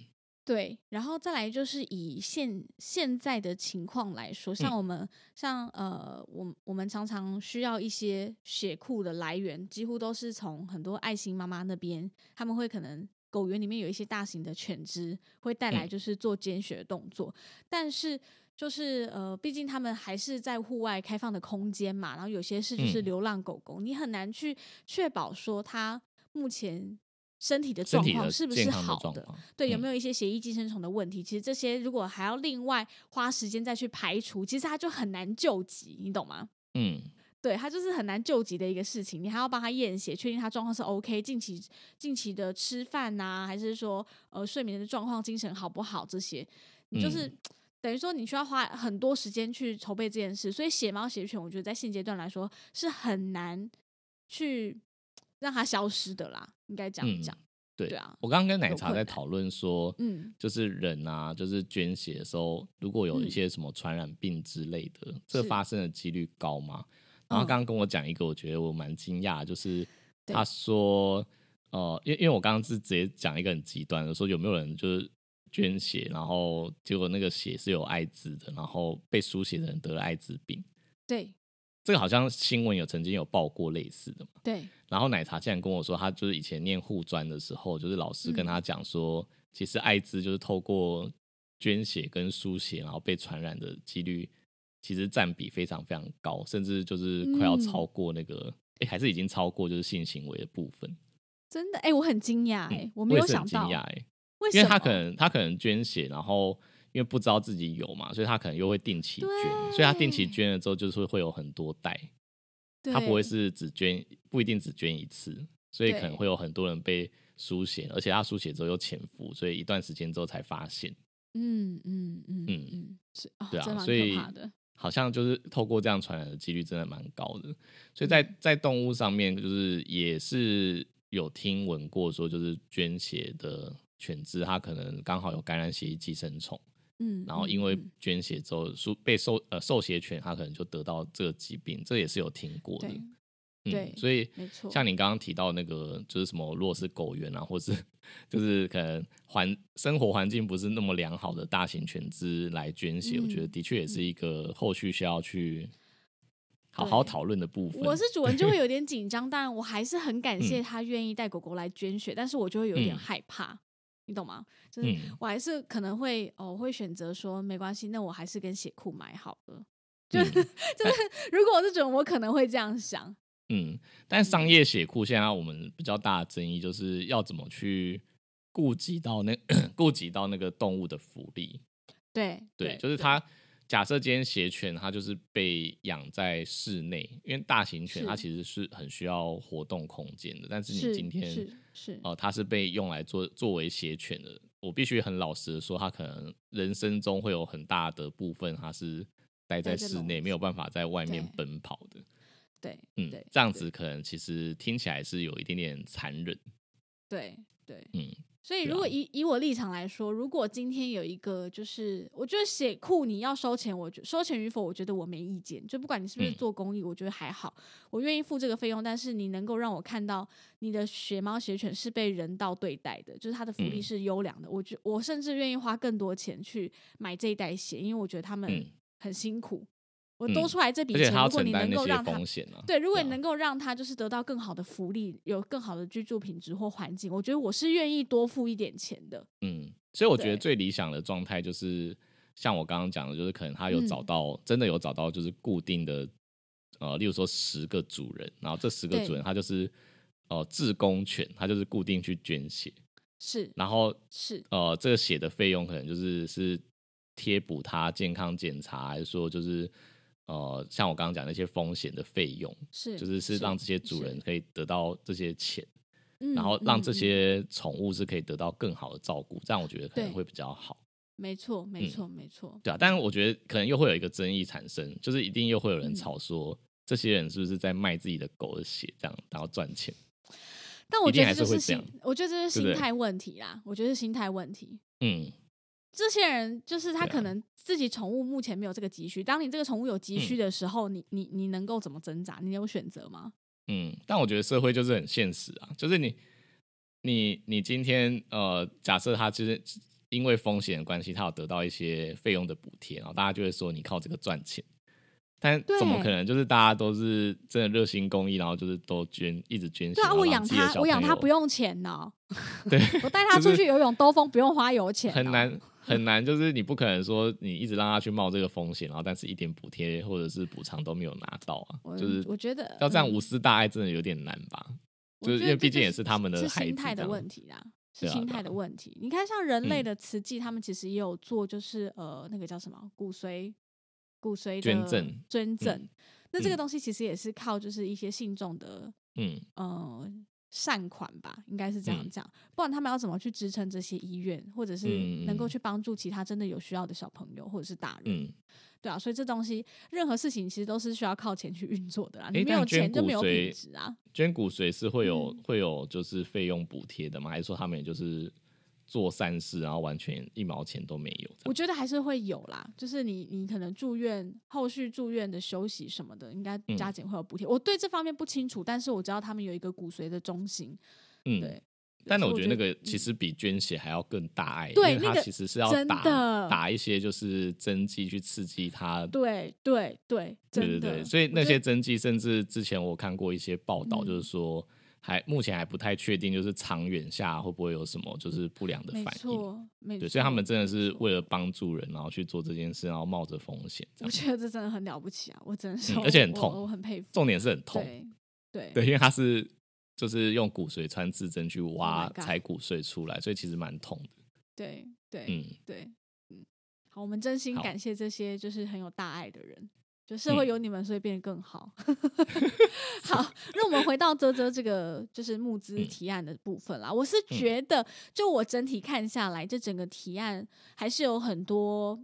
对，然后再来就是以现现在的情况来说，像我们像呃，我我们常常需要一些血库的来源，几乎都是从很多爱心妈妈那边，他们会可能狗园里面有一些大型的犬只会带来，就是做捐血的动作。但是就是呃，毕竟他们还是在户外开放的空间嘛，然后有些是就是流浪狗狗，你很难去确保说它目前。身体的状况是不是好的？对，有没有一些血液寄生虫的问题？其实这些如果还要另外花时间再去排除，其实它就很难救急，你懂吗？嗯，对，它就是很难救急的一个事情。你还要帮他验血，确定他状况是 OK，近期近期的吃饭呐，还是说呃睡眠的状况、精神好不好？这些你就是等于说你需要花很多时间去筹备这件事。所以写猫写犬，我觉得在现阶段来说是很难去。让它消失的啦，应该这样讲。对对啊，我刚刚跟奶茶在讨论说，嗯，就是人啊，就是捐血的时候，如果有一些什么传染病之类的，这发生的几率高吗？然后刚刚跟我讲一个，我觉得我蛮惊讶，就是他说，呃，因因为我刚刚是直接讲一个很极端的，说有没有人就是捐血，然后结果那个血是有艾滋的，然后被输血的人得了艾滋病。对。这个好像新闻有曾经有报过类似的嘛？对。然后奶茶竟然跟我说，他就是以前念护专的时候，就是老师跟他讲说，其实艾滋就是透过捐血跟输血，然后被传染的几率，其实占比非常非常高，甚至就是快要嗯超过那个，哎、还是已经超过就是性行为的部分。真的，哎、我很惊讶，哎、嗯我没有想到，哎，为什么？因为他可能他可能捐血，然后因为不知道自己有嘛，所以他可能又会定期捐，所以他定期捐了之后，就是会有很多袋，他不会是只捐，不一定只捐一次，所以可能对会有很多人被输血，而且他输血之后又潜伏，所以一段时间之后才发现，嗯嗯嗯嗯嗯，是啊，对啊所以。好像就是透过这样传染的几率真的蛮高的，所以嗯在在动物上面，就是也是有听闻过说，就是捐血的犬只，它可能刚好有感染血液寄生虫。嗯，嗯然后因为嗯捐血之后，输被受呃受血犬，它可能就得到这个疾病，这也是有听过的。对嗯对所以没错像你刚刚提到那个，就是什么，如果是狗园啊，或是就是可能环生活环境不是那么良好的大型犬只来捐血，我觉得嗯的确也是一个后续需要去好好讨论的部分。我是主人就会有 点紧张，但我还是很感谢嗯他愿意带狗狗来捐血，但是我就会有点嗯害怕，你懂吗？就是嗯我还是可能会哦，我会选择说没关系，那我还是跟血库买好了。就、嗯 就是如果我是主人，我可能会这样想。嗯，但商业血库现在我们比较大的争议就是要怎么去顾及到那 顾及到那个动物的福利。对对，就是它。假设今天斜犬它就是被养在室内，因为大型犬它其实是很需要活动空间的，但是是你今天是是哦、它是被用来做作为斜犬的，我必须很老实的说，它可能人生中会有很大的部分它是待在室内，没有办法在外面奔跑的。对嗯对，这样子可能其实听起来是有一点点残忍。对对，嗯，所以如果以、以我立场来说，如果今天有一个就是，我觉得血库你要收钱，我觉收钱与否，我觉得我没意见。就不管你是不是嗯做公益，我觉得还好，我愿意付这个费用。但是你能够让我看到你的血猫血犬是被人道对待的，就是它的福利嗯是优良的。我觉我甚至愿意花更多钱去买这一袋血，因为我觉得他们嗯很辛苦。我嗯多出来这笔钱，而且它要如果你承担那些能够让它风险啊。对，如果你能够让他就是得到更好的福利，有更好的居住品质或环境，我觉得我是愿意多付一点钱的。嗯，所以我觉得最理想的状态就是像我刚刚讲的，就是可能他有嗯找到、真的有找到就是固定的呃，例如说十个主人，然后这十个主人他就是呃自工犬，他就是固定去捐血，是然后是，呃这个血的费用可能就是是贴补他健康检查，还是说就是呃像我刚刚讲那些风险的费用，是就是是让这些主人可以得到这些钱。嗯然后让这些宠物是可以得到更好的照顾，这样我觉得可能会比较好，没错没嗯错没错，对啊。但是我觉得可能又会有一个争议产生，就是一定又会有人嗯吵说，这些人是不是在卖自己的狗的血，这样然后赚钱？但我觉得这就是还是会这样心，我觉得这是心态问题啦。我觉得是心态问题。嗯这些人就是他可能自己宠物目前没有这个急需，当你这个宠物有急嗯需的时候，你你你能够怎么挣扎？你有选择吗？嗯。但我觉得社会就是很现实啊，就是你你你今天呃，假设他就是因为风险的关系，他有得到一些费用的补贴，然后大家就会说你靠这个赚钱。但怎么可能？就是大家都是真的热心公益，然后就是都捐，一直捐血。对啊，我养它，我养它不用钱呢。对，我带它出去游泳兜风不用花油钱，很难。很难，就是你不可能说你一直让它去冒这个风险，然后但是一点补贴或者是补偿都没有拿到啊，我就是我觉得要这样嗯无私大爱真的有点难吧？就是因为毕竟也是他们的是孩心态的问题啦，是心态的问题。你看，像人类嗯的慈济，他们其实也有做，就是呃，那个叫什么骨髓骨髓的捐赠捐赠。那这个嗯东西其实也是靠就是一些信众的嗯呃善款吧，应该是这样嗯讲，不然他们要怎么去支撑这些医院，或者是能够去帮助其他真的有需要的小朋友或者是大人？嗯，对啊，所以这东西任何事情其实都是需要靠钱去运作的啦，你诶没有钱就没有品髓质啊。捐骨髓是会有、嗯会有就是费用补贴的吗？还是说他们也就是做善事，然后完全一毛钱都没有？我觉得还是会有啦，就是你你可能住院后续住院的休息什么的，应该嗯加减会有补贴。我对这方面不清楚，但是我知道他们有一个骨髓的中心，嗯，对。但是我觉得那个嗯其实比捐血还要更大爱，因为那个其实是要真打的打一些就是针剂去刺激它对对对，对对。对，所以那些针剂，甚至之前我看过一些报道，嗯就是说还目前还不太确定，就是长远下会不会有什么就是不良的反应。错，没错。对，所以他们真的是为了帮助人，然后去做这件事，然后冒着风险我样。觉得这真的很了不起啊！我真的是、嗯而且很痛我我很佩服。重点是很痛，对因为他是就是用骨髓穿刺针去挖 Oh 采骨髓出来，所以其实蛮痛的。对对嗯，对，嗯，好，我们真心感谢这些就是很有大爱的人，就社会嗯有你们，所以变得更好。好，那我们回到泽泽这个就是募资嗯提案的部分啦。我是觉得，就我整体看下来，这整个提案还是有很多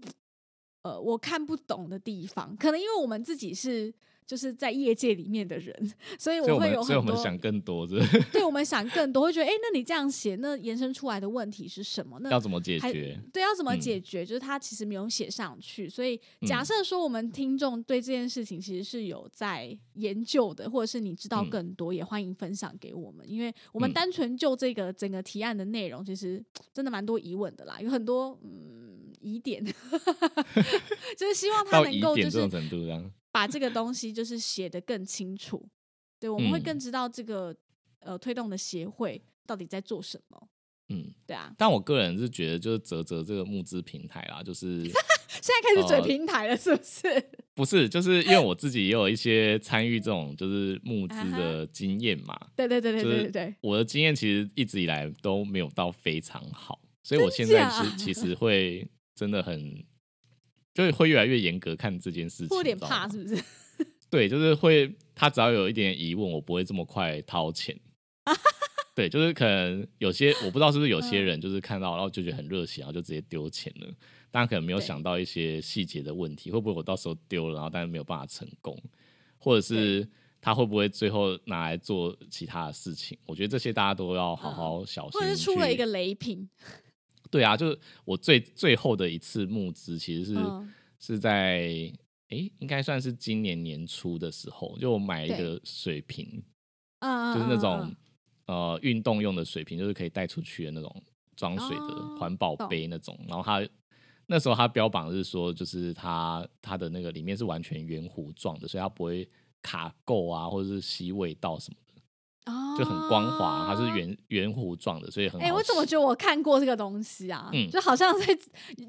呃我看不懂的地方，可能因为我们自己是。就是在业界里面的人，所以我我会有们所以我们想更多，是对我们想更多，会觉得哎、诶那你这样写，那延伸出来的问题是什么？那要怎么解决？对，要怎么嗯解决？就是他其实没有写上去，所以嗯假设说我们听众对这件事情其实是有在研究的，或者是你知道嗯更多，也欢迎分享给我们，因为我们嗯单纯就这个整个提案的内容，其实真的蛮多疑问的啦，有很多嗯疑点，就是希望他能够就是。把这个东西就是写得更清楚，对，我们会嗯。更知道这个呃推动的协会到底在做什么，嗯，对啊，但我个人是觉得，就是泽泽这个募资平台啦，就是 现在开始嘴呃平台了，是不是？不是，就是因为我自己也有一些参与这种就是募资啊的经验嘛。对对对对对对对，我的经验其实一直以来都没有到非常好，所以我现在假是其？实会真的很，就是会越来越严格看这件事情，有点怕，是不是？对，就是会，他只要有一点疑问，我不会这么快掏钱。对，就是可能有些我不知道是不是有嗯些人就是看到，然后就觉得很热血，然后就直接丢钱了。大家可能没有想到一些细节的问题，会不会我到时候丢了，然后但是没有办法成功，或者是他会不会最后拿来做其他的事情？我觉得这些大家都要好好小心。或者是出了一个雷品，对啊，就是我最最后的一次募资其实是、嗯是在诶，应该算是今年年初的时候，就我买一个水瓶，嗯，就是那嗯种呃运动用的水瓶，就是可以带出去的那种装水的哦环保杯那种。然后它那时候它标榜是说，就是它它的那个里面是完全圆弧状的，所以它不会卡垢啊，或者是吸味道什么就很光滑。它是。圆圆弧状的，所以很好哎、我怎么觉得我看过这个东西啊？嗯就好像在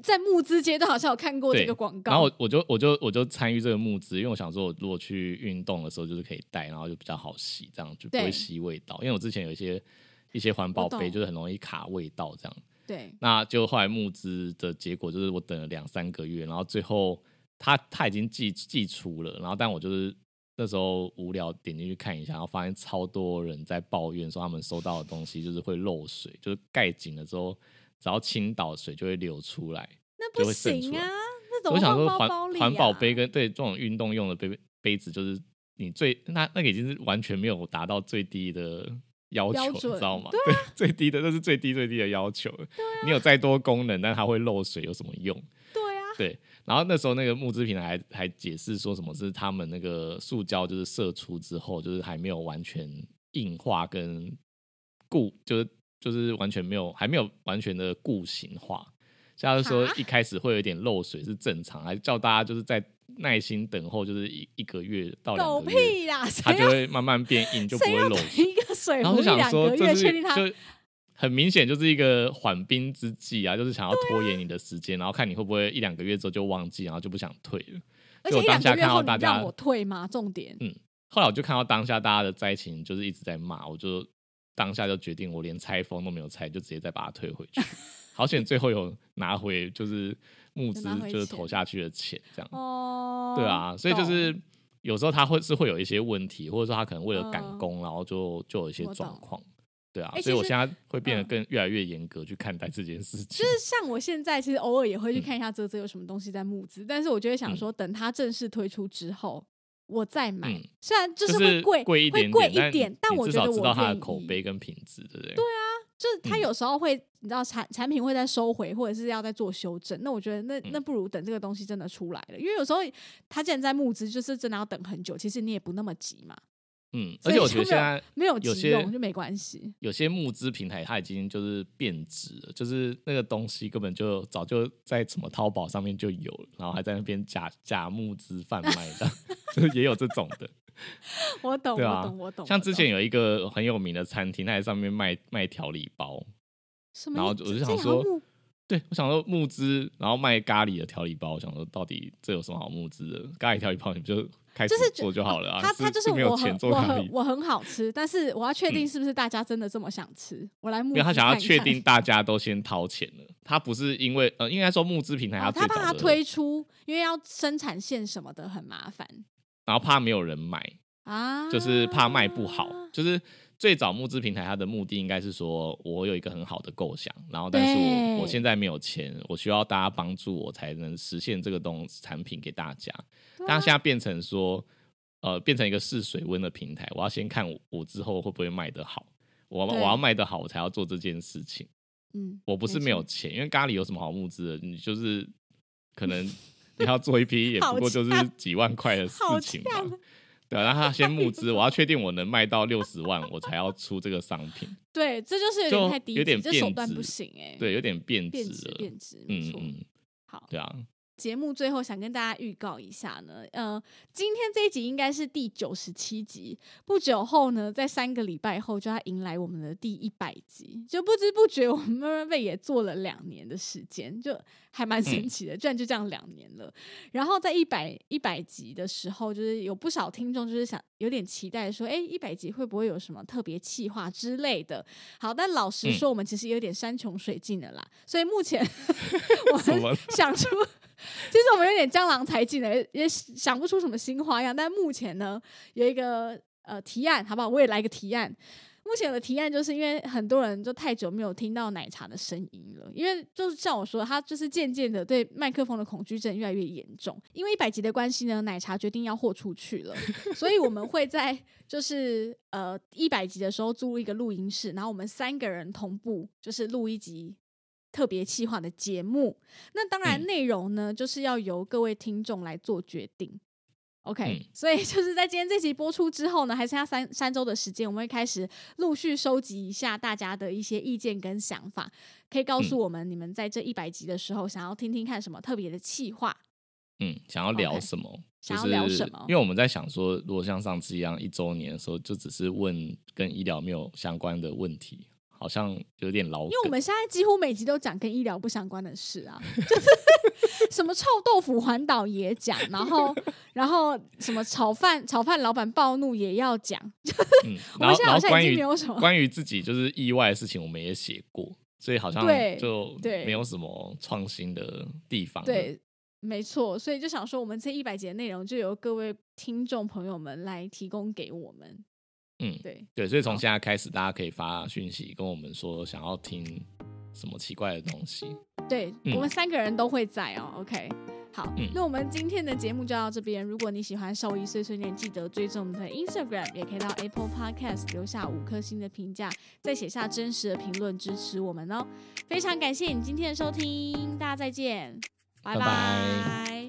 在募资阶段，好像有看过这个广告。然后我我就我就我就参与这个募资，因为我想说，我如果去运动的时候，就是可以带，然后就比较好洗，这样就不会吸味道。因为我之前有一些一些环保杯，就是很容易卡味道这样。对，那就后来募资的结果就是我等了两三个月，然后最后他他已经寄寄出了，然后但我就是那时候无聊点进去看一下，然后发现超多人在抱怨说他们收到的东西就是会漏水，就是盖紧了之后，只要倾倒水就会流出来。那不行啊，那怎我想说环？环保杯跟对这种运动用的杯杯子，就是你最那那个已经是完全没有达到最低的要求，你知道吗？对，最低的那是最低最低的要求了。你有再多功能，但它会漏水有什么用？对啊，对。然后那时候那个募资平台还还解释说什么是他们那个塑胶就是射出之后，就是还没有完全硬化跟固，就是就是完全没有还没有完全的固形化。所以他说一开始会有点漏水是正常，还叫大家就是在耐心等候，就是一一个月到狗两个月，屁啦！它就会慢慢变硬，就不会漏水。一个水壶然后我想两个，说这是月确定它就很明显就是一个缓兵之计啊，就是想要拖延你的时啊间，然后看你会不会一两个月之后就忘记，然后就不想退了。而我当下看到大家让我退吗？重点嗯后来我就看到当下大家的灾情就是一直在骂，我就当下就决定我连拆封都没有拆，就直接再把它退回去。好险最后有拿回就是募资就是投下去的钱这样。哦，对啊，所以就是有时候他会是会有一些问题，或者说他可能为了赶嗯工，然后就就有一些状况。对啊，欸所以我现在会变得嗯更越来越严格去看待这件事情就。是像我现在其实偶尔也会去嗯看一下泽泽有什么东西在募资，但是我就会想说，等它正式推出之后，我再买。嗯虽然就就是会贵，贵一点会贵，一点，但我觉得我少知道它的口碑跟品质，对不对？对啊，就是它嗯有时候会，你知道产产品会在收回，或者是要再做修正。那我觉得那嗯那不如等这个东西真的出来了，因为有时候它既然在募资，就是真的要等很久，其实你也不那么急嘛，嗯，而且我觉得现在没有有些急用就没关系。有些募资平台它已经就是变质了，就是那个东西根本就早就在什么淘宝上面就有了，然后还在那边假假募资贩卖的，就是也有这种的。我懂，对啊我懂，我懂。像之前有一个很有名的餐厅，它在上面卖卖调理包，然后我就想说对我想说募资，然后卖咖喱的调理包，我想说到底这有什么好募资的？咖喱调理包你不就开始做就好了啊？他他就是没有我很钱做咖喱，我很我很好吃，但是我要确定是不是大家真的这么想吃，我来因为他想要确定大家都先掏钱了，他不是因为呃，应该说募资平台他怕他推出，因为要生产线什么的很麻烦然后怕没有人买，啊，就是怕卖不好，就是最早募资平台它的目的应该是说我有一个很好的构想，然后但是我我现在没有钱，我需要大家帮助我才能实现这个东产品给大家。但它现在变成说，呃，变成一个试水温的平台，我要先看我我之后会不会卖得好，我我要卖得好，我才要做这件事情。嗯，我不是没有钱，因为咖喱有什么好募资的？你就是可能你要做一批，也不过就是几万块的事情嘛。呛对啊，然后他先募资，我要确定我能卖到六十万，我才要出这个商品。对，这就是有就点太低，有点这手变质段不行哎、对，有点变变质质了。嗯嗯，好，对啊，节目最后想跟大家预告一下呢，呃，今天这一集应该是第九十七集，不久后呢，在三个礼拜后就要迎来我们的第一百集，就不知不觉我们慢慢被也做了两年的时间，就还蛮神奇的，居然就这样两年了。然后在一百一百集的时候，就是有不少听众就是想有点期待说，哎，一百集会不会有什么特别企划之类的？好，但老实说，我们其实有点山穷水尽的啦，所以目前 我们想出，其实我们有点江郎才尽的，也也想不出什么新花样。但目前呢，有一个呃提案，好不好？我也来个提案。目前的提案就是因为很多人就太久没有听到奶茶的声音了，因为就是像我说，他就是渐渐的对麦克风的恐惧症越来越严重。因为一百集的关系呢，奶茶决定要豁出去了，所以我们会在就是呃一百集的时候租一个录音室，然后我们三个人同步就是录一集特别企划的节目。那当然，嗯内容呢、就是要由各位听众来做决定。OK，、嗯所以就是在今天这集播出之后呢，还剩下三三周的时间，我们会开始陆续收集一下大家的一些意见跟想法，可以告诉嗯我们你们在这一百集的时候想要听听看什么特别的企划。嗯，想要聊什么想要聊什么因为我们在想说，如果像上次一样一周年的时候，就只是问跟医疗没有相关的问题，好像有点老。因为我们现在几乎每集都讲跟医疗不相关的事啊，就是什么臭豆腐环岛也讲，然后 然后什么炒饭炒饭老板暴怒也要讲，嗯，我然后们现在好像已经没有什么关于自己就是意外的事情，我们也写过，所以好像对就对没有什么创新的地方。，对，没错，所以就想说，我们这一百集的内容就由各位听众朋友们来提供给我们。嗯，对，对，所以从现在开始，大家可以发讯息跟我们说想要听什么奇怪的东西。对、嗯我们三个人都会在哦。OK，好，嗯那我们今天的节目就到这边。如果你喜欢兽医碎碎念，记得追踪我们的 Instagram，也可以到 Apple Podcast 留下五颗星的评价，再写下真实的评论支持我们哦。非常感谢你今天的收听，大家再见，拜拜拜拜